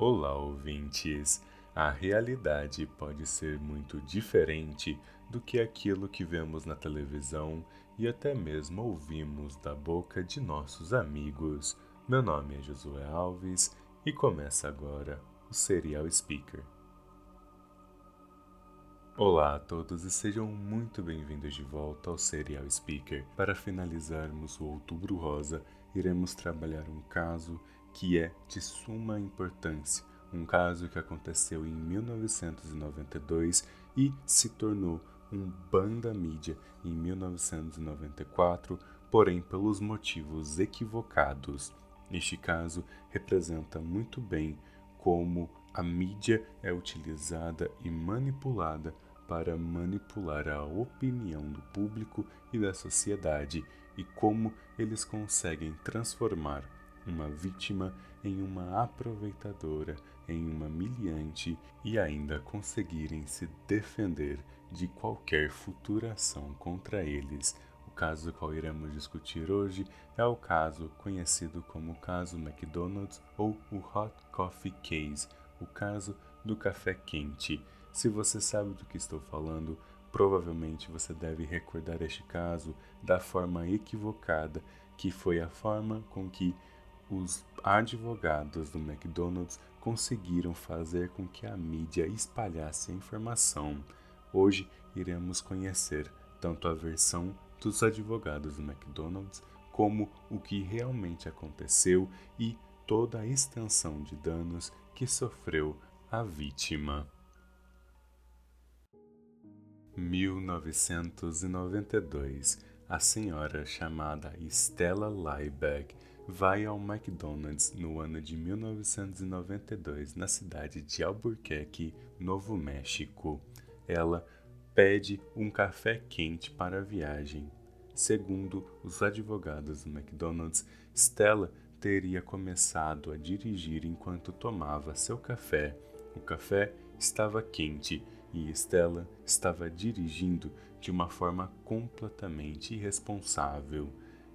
Olá, ouvintes! A realidade pode ser muito diferente do que aquilo que vemos na televisão e até mesmo ouvimos da boca de nossos amigos. Meu nome é Josué Alves e começa agora o Serial Speaker. Olá a todos e sejam muito bem-vindos de volta ao Serial Speaker. Para finalizarmos o Outubro Rosa, iremos trabalhar um caso que é de suma importância, um caso que aconteceu em 1992 e se tornou um banda mídia em 1994, porém pelos motivos equivocados. Este caso representa muito bem como a mídia é utilizada e manipulada para manipular a opinião do público e da sociedade e como eles conseguem transformar uma vítima em uma aproveitadora, em uma miliante e ainda conseguirem se defender de qualquer futura ação contra eles. O caso qual iremos discutir hoje é o caso conhecido como o caso McDonald's ou o Hot Coffee Case, o caso do café quente. Se você sabe do que estou falando, provavelmente você deve recordar este caso da forma equivocada, que foi a forma com que os advogados do McDonald's conseguiram fazer com que a mídia espalhasse a informação. Hoje iremos conhecer tanto a versão dos advogados do McDonald's como o que realmente aconteceu e toda a extensão de danos que sofreu a vítima. 1992, a senhora chamada Stella Liebeck vai ao McDonald's no ano de 1992 na cidade de Albuquerque, Novo México. Ela pede um café quente para a viagem. Segundo os advogados do McDonald's, Stella teria começado a dirigir enquanto tomava seu café. O café estava quente e Stella estava dirigindo de uma forma completamente irresponsável.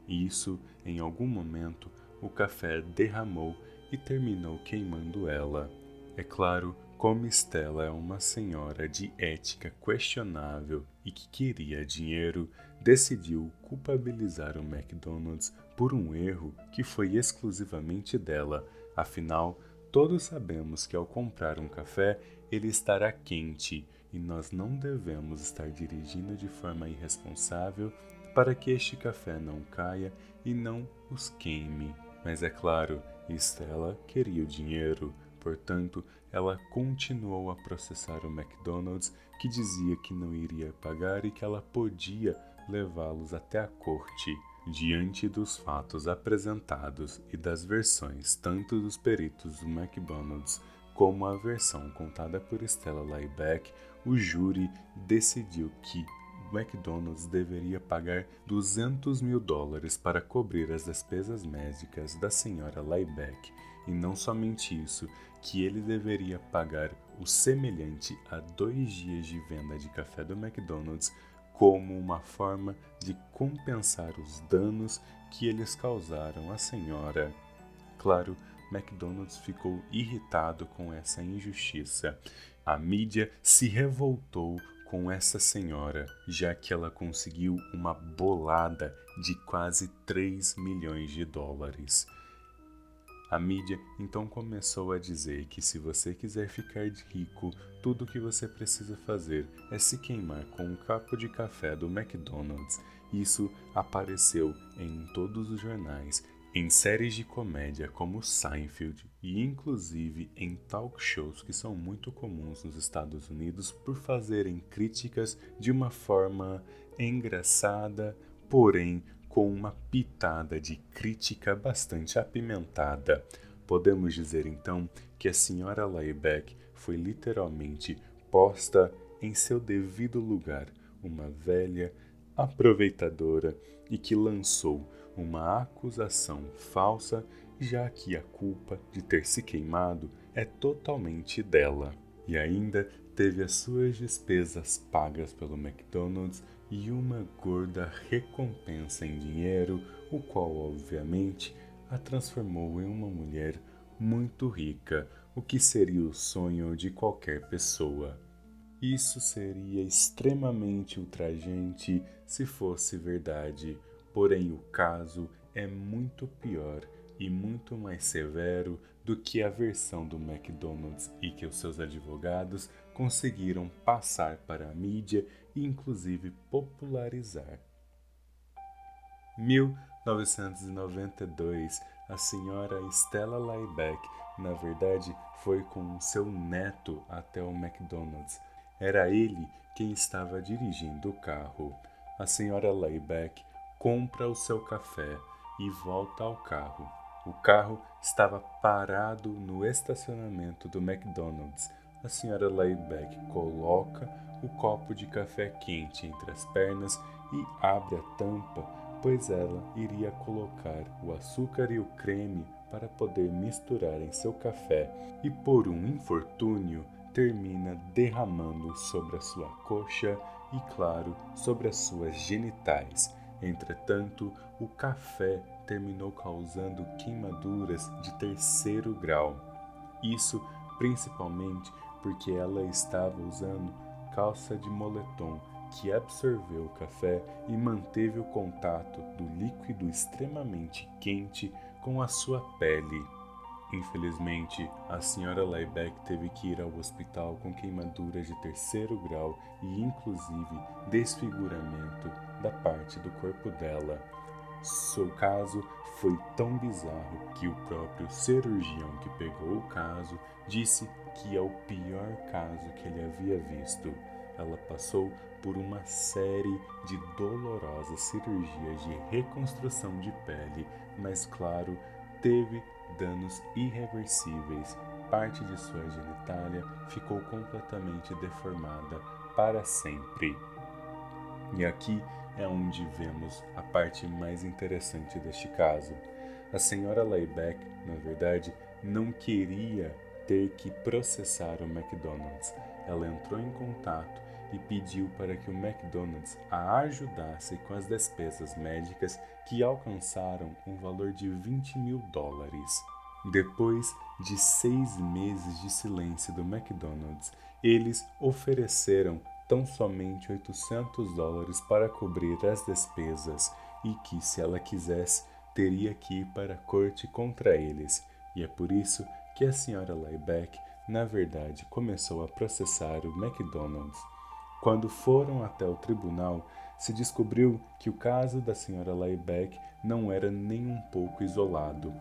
Isso, em algum momento, o café derramou e terminou queimando ela. É claro, como Stella é uma senhora de ética questionável e que queria dinheiro, decidiu culpabilizar o McDonald's por um erro que foi exclusivamente dela. Afinal, todos sabemos que ao comprar um café, ele estará quente e nós não devemos estar dirigindo de forma irresponsável para que este café não caia e não os queime. Mas é claro, Estela queria o dinheiro, portanto, ela continuou a processar o McDonald's, que dizia que não iria pagar e que ela podia levá-los até a corte. Diante dos fatos apresentados e das versões tanto dos peritos do McDonald's como a versão contada por Stella Liebeck, o júri decidiu que McDonald's deveria pagar 200 mil dólares para cobrir as despesas médicas da senhora Liebeck, e não somente isso, que ele deveria pagar o semelhante a dois dias de venda de café do McDonald's como uma forma de compensar os danos que eles causaram à senhora. Claro, McDonald's ficou irritado com essa injustiça. A mídia se revoltou com essa senhora, já que ela conseguiu uma bolada de quase 3 milhões de dólares. A mídia então começou a dizer que se você quiser ficar rico, tudo o que você precisa fazer é se queimar com um copo de café do McDonald's. Isso apareceu em todos os jornais em séries de comédia como Seinfeld e inclusive em talk shows que são muito comuns nos Estados Unidos por fazerem críticas de uma forma engraçada, porém com uma pitada de crítica bastante apimentada. Podemos dizer então que a senhora Liebeck foi literalmente posta em seu devido lugar, uma velha aproveitadora e que lançou uma acusação falsa, já que a culpa de ter se queimado é totalmente dela. E ainda teve as suas despesas pagas pelo McDonald's e uma gorda recompensa em dinheiro, o qual obviamente a transformou em uma mulher muito rica, o que seria o sonho de qualquer pessoa. Isso seria extremamente ultrajante se fosse verdade, porém o caso é muito pior e muito mais severo do que a versão do McDonald's e que os seus advogados conseguiram passar para a mídia e inclusive popularizar. 1992, a senhora Stella Liebeck, na verdade, foi com seu neto até o McDonald's. Era ele quem estava dirigindo o carro. A senhora Liebeck compra o seu café e volta ao carro. O carro estava parado no estacionamento do McDonald's. A senhora Liebeck coloca o copo de café quente entre as pernas e abre a tampa, pois ela iria colocar o açúcar e o creme para poder misturar em seu café e, por um infortúnio, termina derramando sobre a sua coxa e, claro, sobre as suas genitais Entretanto, o café terminou causando queimaduras de terceiro grau. Isso principalmente porque ela estava usando calça de moletom que absorveu o café e manteve o contato do líquido extremamente quente com a sua pele. Infelizmente, a senhora Liebeck teve que ir ao hospital com queimaduras de terceiro grau e, inclusive, desfiguramento da parte do corpo dela. Seu caso foi tão bizarro que o próprio cirurgião que pegou o caso disse que é o pior caso que ele havia visto. Ela passou por uma série de dolorosas cirurgias de reconstrução de pele, mas, claro, teve danos irreversíveis. Parte de sua genitália ficou completamente deformada para sempre. E aqui é onde vemos a parte mais interessante deste caso. A senhora Layback, na verdade, não queria ter que processar o McDonald's. Ela entrou em contato e pediu para que o McDonald's a ajudasse com as despesas médicas que alcançaram um valor de 20 mil dólares. Depois de seis meses de silêncio do McDonald's, eles ofereceram tão somente 800 dólares para cobrir as despesas e que, se ela quisesse, teria que ir para a corte contra eles. E é por isso que a senhora Liebeck, na verdade, começou a processar o McDonald's. Quando foram até o tribunal, se descobriu que o caso da senhora Liebeck não era nem um pouco isolado.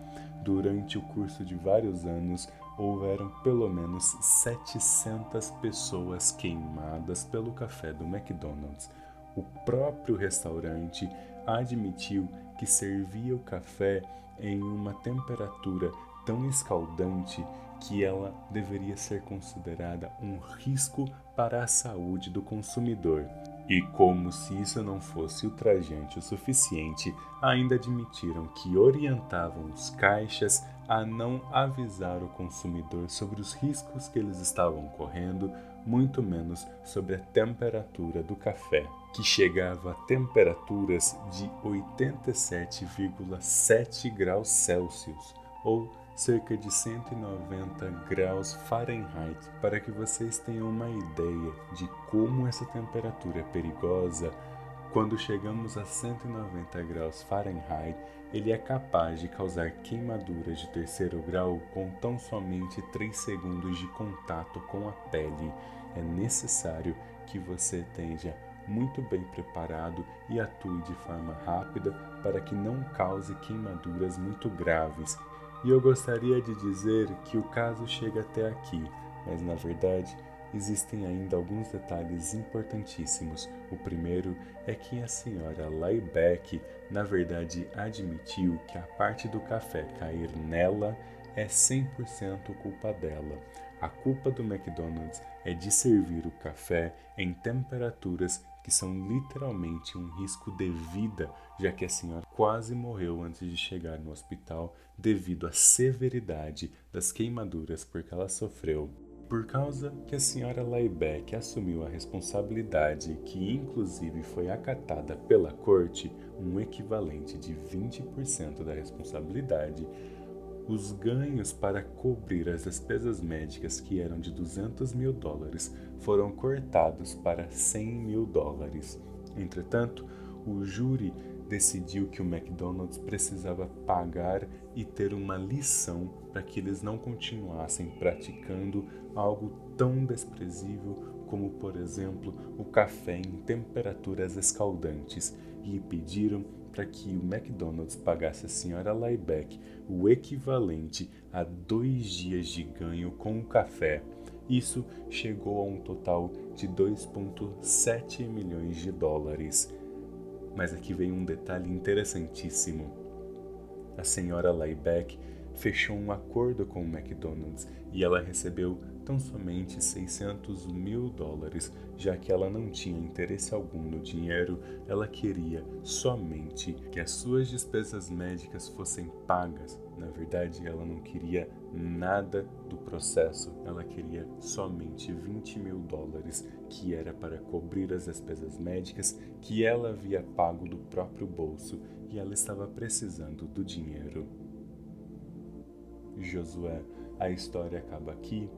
Durante o curso de vários anos, houveram pelo menos 700 pessoas queimadas pelo café do McDonald's. O próprio restaurante admitiu que servia o café em uma temperatura tão escaldante que ela deveria ser considerada um risco para a saúde do consumidor. E como se isso não fosse ultrajante o suficiente, ainda admitiram que orientavam os caixas a não avisar o consumidor sobre os riscos que eles estavam correndo, muito menos sobre a temperatura do café, que chegava a temperaturas de 87,7 graus Celsius, ou cerca de 190 graus Fahrenheit, para que vocês tenham uma ideia de como essa temperatura é perigosa. Quando chegamos a 190 graus Fahrenheit, ele é capaz de causar queimaduras de terceiro grau com tão somente 3 segundos de contato com a pele. É necessário que você esteja muito bem preparado e atue de forma rápida para que não cause queimaduras muito graves e eu gostaria de dizer que o caso chega até aqui, mas na verdade existem ainda alguns detalhes importantíssimos. O primeiro é que a senhora Liebeck, na verdade, admitiu que a parte do café cair nela é 100% culpa dela. A culpa do McDonald's é de servir o café em temperaturas que são literalmente um risco de vida, já que a senhora quase morreu antes de chegar no hospital devido à severidade das queimaduras porque ela sofreu. Por causa que a senhora Liebeck assumiu a responsabilidade, que inclusive foi acatada pela corte, um equivalente de 20% da responsabilidade, os ganhos para cobrir as despesas médicas, que eram de 200 mil dólares, foram cortados para 100 mil dólares. Entretanto, o júri decidiu que o McDonald's precisava pagar e ter uma lição para que eles não continuassem praticando algo tão desprezível como, por exemplo, o café em temperaturas escaldantes e pediram para que o McDonald's pagasse a senhora Liebeck o equivalente a dois dias de ganho com o café. Isso chegou a um total de 2,7 milhões de dólares. Mas aqui vem um detalhe interessantíssimo. A senhora Liebeck fechou um acordo com o McDonald's e ela recebeu tão somente 600 mil dólares, já que ela não tinha interesse algum no dinheiro, ela queria somente que as suas despesas médicas fossem pagas. Na verdade, ela não queria nada do processo, ela queria somente 20 mil dólares, que era para cobrir as despesas médicas que ela havia pago do próprio bolso e ela estava precisando do dinheiro. Josué, a história acaba aqui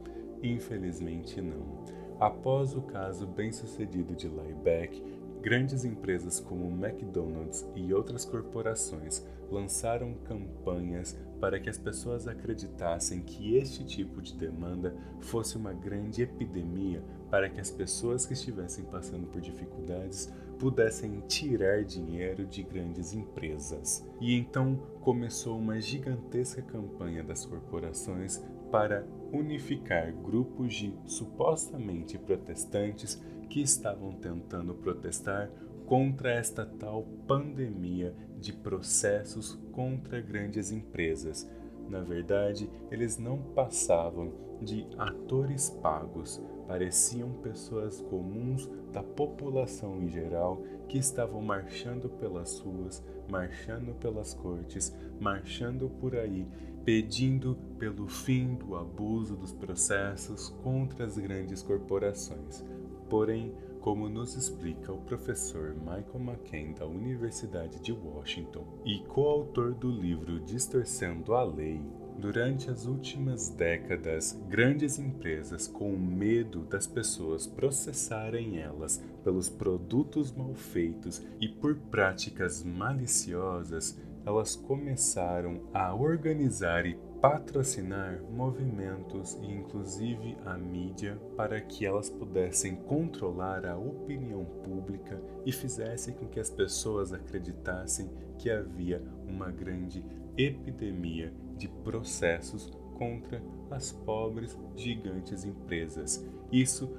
Infelizmente não. Após o caso bem-sucedido de Liebeck, grandes empresas como McDonald's e outras corporações lançaram campanhas para que as pessoas acreditassem que este tipo de demanda fosse uma grande epidemia para que as pessoas que estivessem passando por dificuldades pudessem tirar dinheiro de grandes empresas. E então começou uma gigantesca campanha das corporações para unificar grupos de supostamente protestantes que estavam tentando protestar contra esta tal pandemia de processos contra grandes empresas. Na verdade, eles não passavam de atores pagos, pareciam pessoas comuns da população em geral que estavam marchando pelas ruas, marchando pelas cortes, marchando por aí pedindo pelo fim do abuso dos processos contra as grandes corporações. Porém, como nos explica o professor Michael McCain da Universidade de Washington e coautor do livro Distorcendo a Lei, durante as últimas décadas, grandes empresas, com medo das pessoas processarem elas pelos produtos mal feitos e por práticas maliciosas, elas começaram a organizar e patrocinar movimentos e inclusive a mídia para que elas pudessem controlar a opinião pública e fizessem com que as pessoas acreditassem que havia uma grande epidemia de processos contra as pobres gigantes empresas. Isso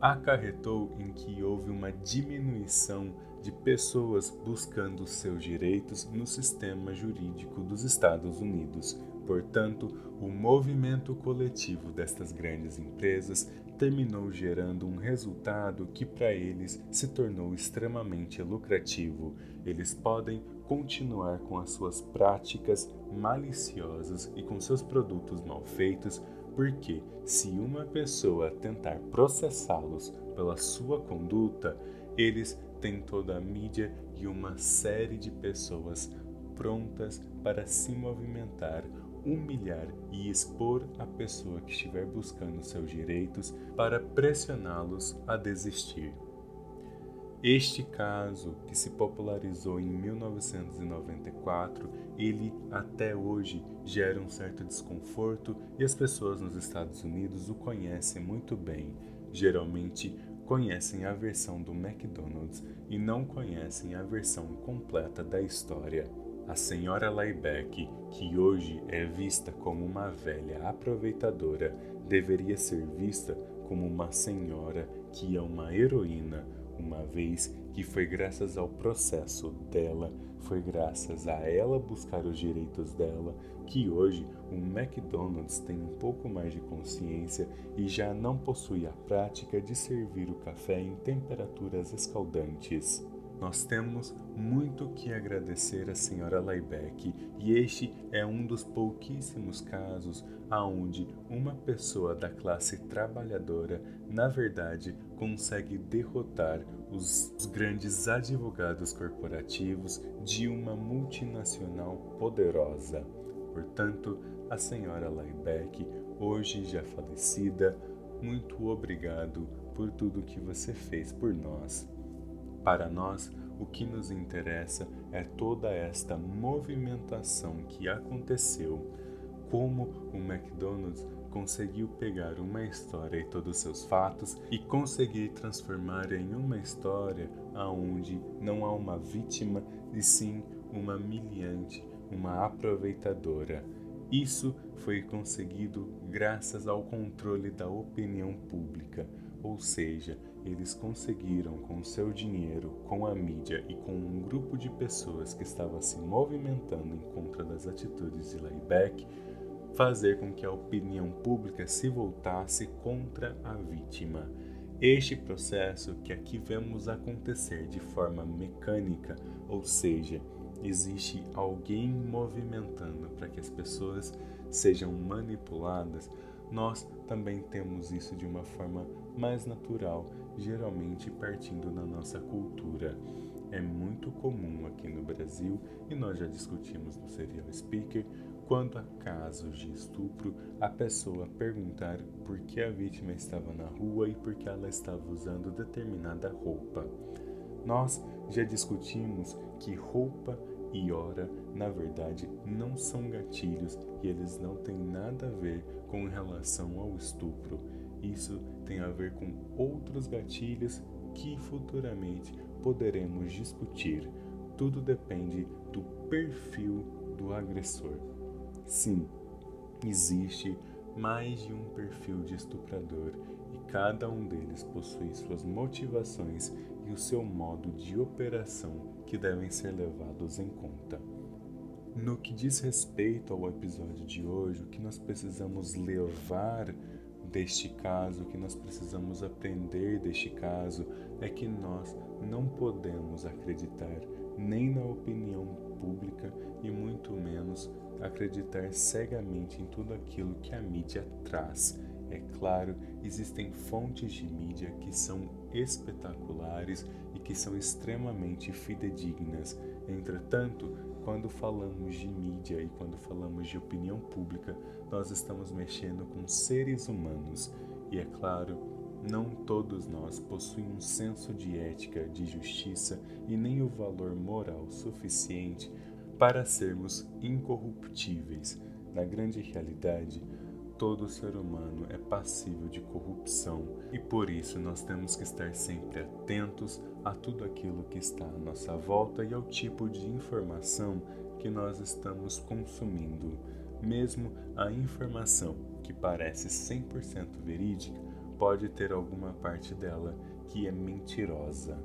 acarretou em que houve uma diminuição de pessoas buscando seus direitos no sistema jurídico dos Estados Unidos. Portanto, o movimento coletivo destas grandes empresas terminou gerando um resultado que para eles se tornou extremamente lucrativo. Eles podem continuar com as suas práticas maliciosas e com seus produtos mal feitos, porque se uma pessoa tentar processá-los pela sua conduta, eles têm toda a mídia e uma série de pessoas prontas para se movimentar, humilhar e expor a pessoa que estiver buscando seus direitos para pressioná-los a desistir. Este caso, que se popularizou em 1994, ele até hoje gera um certo desconforto e as pessoas nos Estados Unidos o conhecem muito bem. Geralmente conhecem a versão do McDonald's e não conhecem a versão completa da história. A senhora Liebeck, que hoje é vista como uma velha aproveitadora, deveria ser vista como uma senhora que é uma heroína, uma vez que foi graças ao processo dela, foi graças a ela buscar os direitos dela, que hoje o McDonald's tem um pouco mais de consciência e já não possui a prática de servir o café em temperaturas escaldantes. Nós temos muito que agradecer à senhora Liebeck e este é um dos pouquíssimos casos aonde uma pessoa da classe trabalhadora, na verdade, consegue derrotar os, grandes advogados corporativos de uma multinacional poderosa. Portanto, a senhora Laibeck, hoje já falecida, muito obrigado por tudo que você fez por nós. Para nós, o que nos interessa é toda esta movimentação que aconteceu, como o McDonald's conseguiu pegar uma história e todos os seus fatos e conseguir transformar em uma história aonde não há uma vítima e sim uma miliante, uma aproveitadora. Isso foi conseguido graças ao controle da opinião pública, ou seja, eles conseguiram com seu dinheiro, com a mídia e com um grupo de pessoas que estava se movimentando em contra das atitudes de Layback fazer com que a opinião pública se voltasse contra a vítima. Este processo que aqui vemos acontecer de forma mecânica, ou seja, existe alguém movimentando para que as pessoas sejam manipuladas, nós também temos isso de uma forma mais natural, geralmente partindo da nossa cultura. É muito comum aqui no Brasil, e nós já discutimos no Serial Speaker, quando há casos de estupro, a pessoa perguntar por que a vítima estava na rua e por que ela estava usando determinada roupa. Nós já discutimos que roupa e hora, na verdade, não são gatilhos e eles não têm nada a ver com relação ao estupro. Isso tem a ver com outros gatilhos que futuramente poderemos discutir. Tudo depende do perfil do agressor. Sim, existe mais de um perfil de estuprador e cada um deles possui suas motivações e o seu modo de operação que devem ser levados em conta. No que diz respeito ao episódio de hoje, o que nós precisamos levar deste caso, o que nós precisamos aprender deste caso, é que nós não podemos acreditar nem na opinião pública e muito menos acreditar cegamente em tudo aquilo que a mídia traz. É claro, existem fontes de mídia que são espetaculares e que são extremamente fidedignas. Entretanto, quando falamos de mídia e quando falamos de opinião pública, nós estamos mexendo com seres humanos. E é claro, não todos nós possuem um senso de ética, de justiça e nem o valor moral suficiente para sermos incorruptíveis. Na grande realidade, todo ser humano é passível de corrupção e por isso nós temos que estar sempre atentos a tudo aquilo que está à nossa volta e ao tipo de informação que nós estamos consumindo. Mesmo a informação que parece 100% verídica pode ter alguma parte dela que é mentirosa.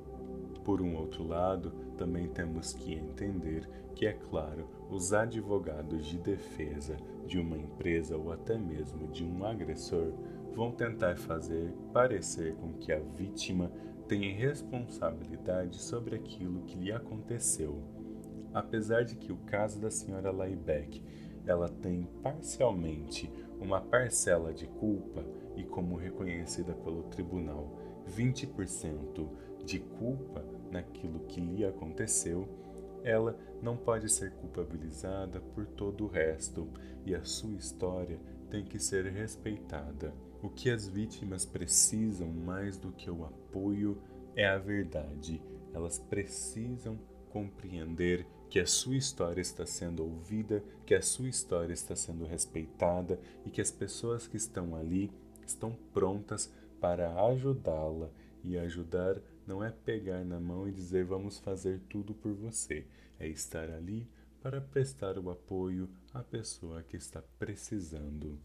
Por um outro lado, também temos que entender que, é claro, os advogados de defesa de uma empresa ou até mesmo de um agressor vão tentar fazer parecer com que a vítima tenha responsabilidade sobre aquilo que lhe aconteceu. Apesar de que o caso da senhora Laibeck ela tem parcialmente uma parcela de culpa e como reconhecida pelo tribunal 20% de culpa naquilo que lhe aconteceu, ela não pode ser culpabilizada por todo o resto e a sua história tem que ser respeitada. O que as vítimas precisam mais do que o apoio é a verdade. Elas precisam compreender que a sua história está sendo ouvida, que a sua história está sendo respeitada e que as pessoas que estão ali estão prontas para ajudá-la e ajudar não é pegar na mão e dizer vamos fazer tudo por você, é estar ali para prestar o apoio à pessoa que está precisando.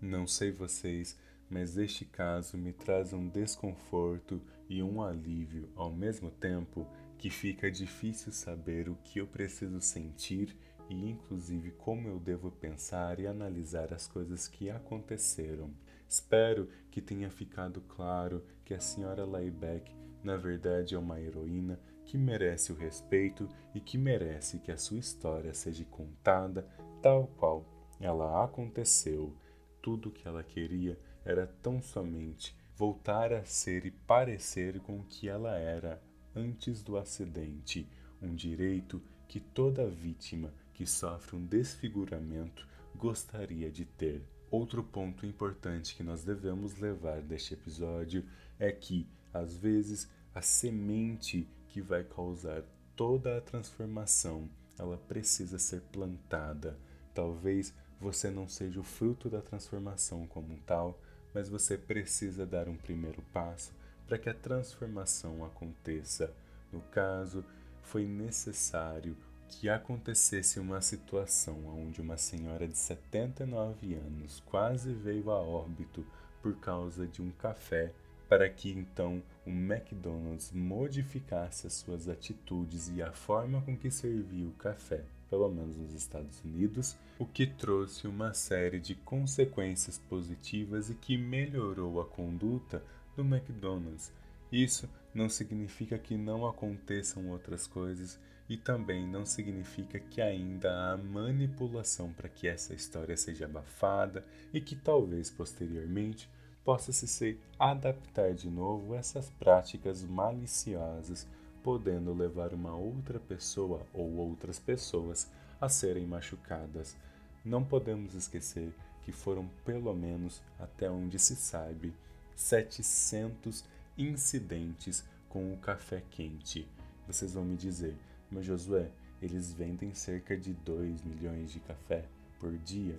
Não sei vocês, mas este caso me traz um desconforto e um alívio ao mesmo tempo que fica difícil saber o que eu preciso sentir e, inclusive, como eu devo pensar e analisar as coisas que aconteceram. Espero que tenha ficado claro que a senhora Layback, na verdade, é uma heroína que merece o respeito e que merece que a sua história seja contada tal qual ela aconteceu. Tudo o que ela queria era tão somente voltar a ser e parecer com o que ela era antes do acidente, um direito que toda vítima que sofre um desfiguramento gostaria de ter. Outro ponto importante que nós devemos levar deste episódio é que, às vezes, a semente que vai causar toda a transformação, ela precisa ser plantada. Talvez você não seja o fruto da transformação como tal, mas você precisa dar um primeiro passo para que a transformação aconteça. No caso, foi necessário que acontecesse uma situação onde uma senhora de 79 anos quase veio a óbito por causa de um café, para que então o McDonald's modificasse as suas atitudes e a forma com que servia o café, pelo menos nos Estados Unidos, o que trouxe uma série de consequências positivas e que melhorou a conduta do McDonald's. Isso não significa que não aconteçam outras coisas e também não significa que ainda há manipulação para que essa história seja abafada e que talvez posteriormente possa se ser adaptar de novo essas práticas maliciosas, podendo levar uma outra pessoa ou outras pessoas a serem machucadas. Não podemos esquecer que foram pelo menos até onde se sabe 700 incidentes com o café quente. Vocês vão me dizer, mas Josué, eles vendem cerca de 2 milhões de café por dia?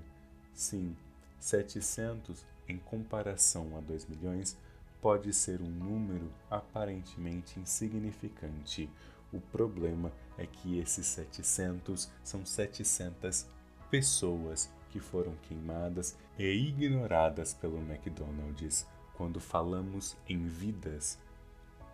Sim, 700 em comparação a 2 milhões pode ser um número aparentemente insignificante. O problema é que esses 700 são 700 pessoas que foram queimadas e ignoradas pelo McDonald's. Quando falamos em vidas,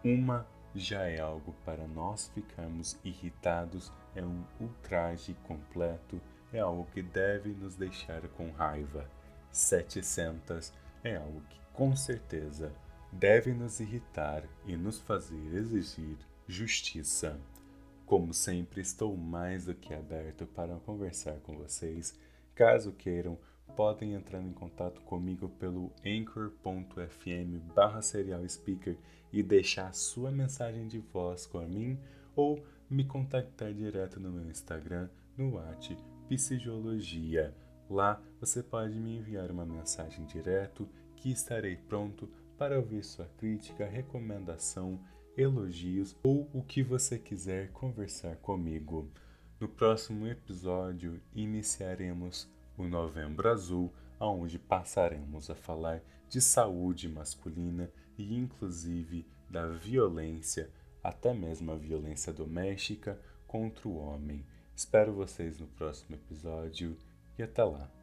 uma já é algo para nós ficarmos irritados, é um ultraje completo, é algo que deve nos deixar com raiva. 700 é algo que com certeza deve nos irritar e nos fazer exigir justiça. Como sempre, estou mais do que aberto para conversar com vocês. Caso queiram, podem entrar em contato comigo pelo anchor.fm barra serial speaker e deixar sua mensagem de voz com a mim ou me contactar direto no meu Instagram, no at Psicologia. Lá você pode me enviar uma mensagem direto que estarei pronto para ouvir sua crítica, recomendação, elogios ou o que você quiser conversar comigo. No próximo episódio iniciaremos o Novembro Azul, onde passaremos a falar de saúde masculina e, inclusive, da violência, até mesmo a violência doméstica contra o homem. Espero vocês no próximo episódio e até lá.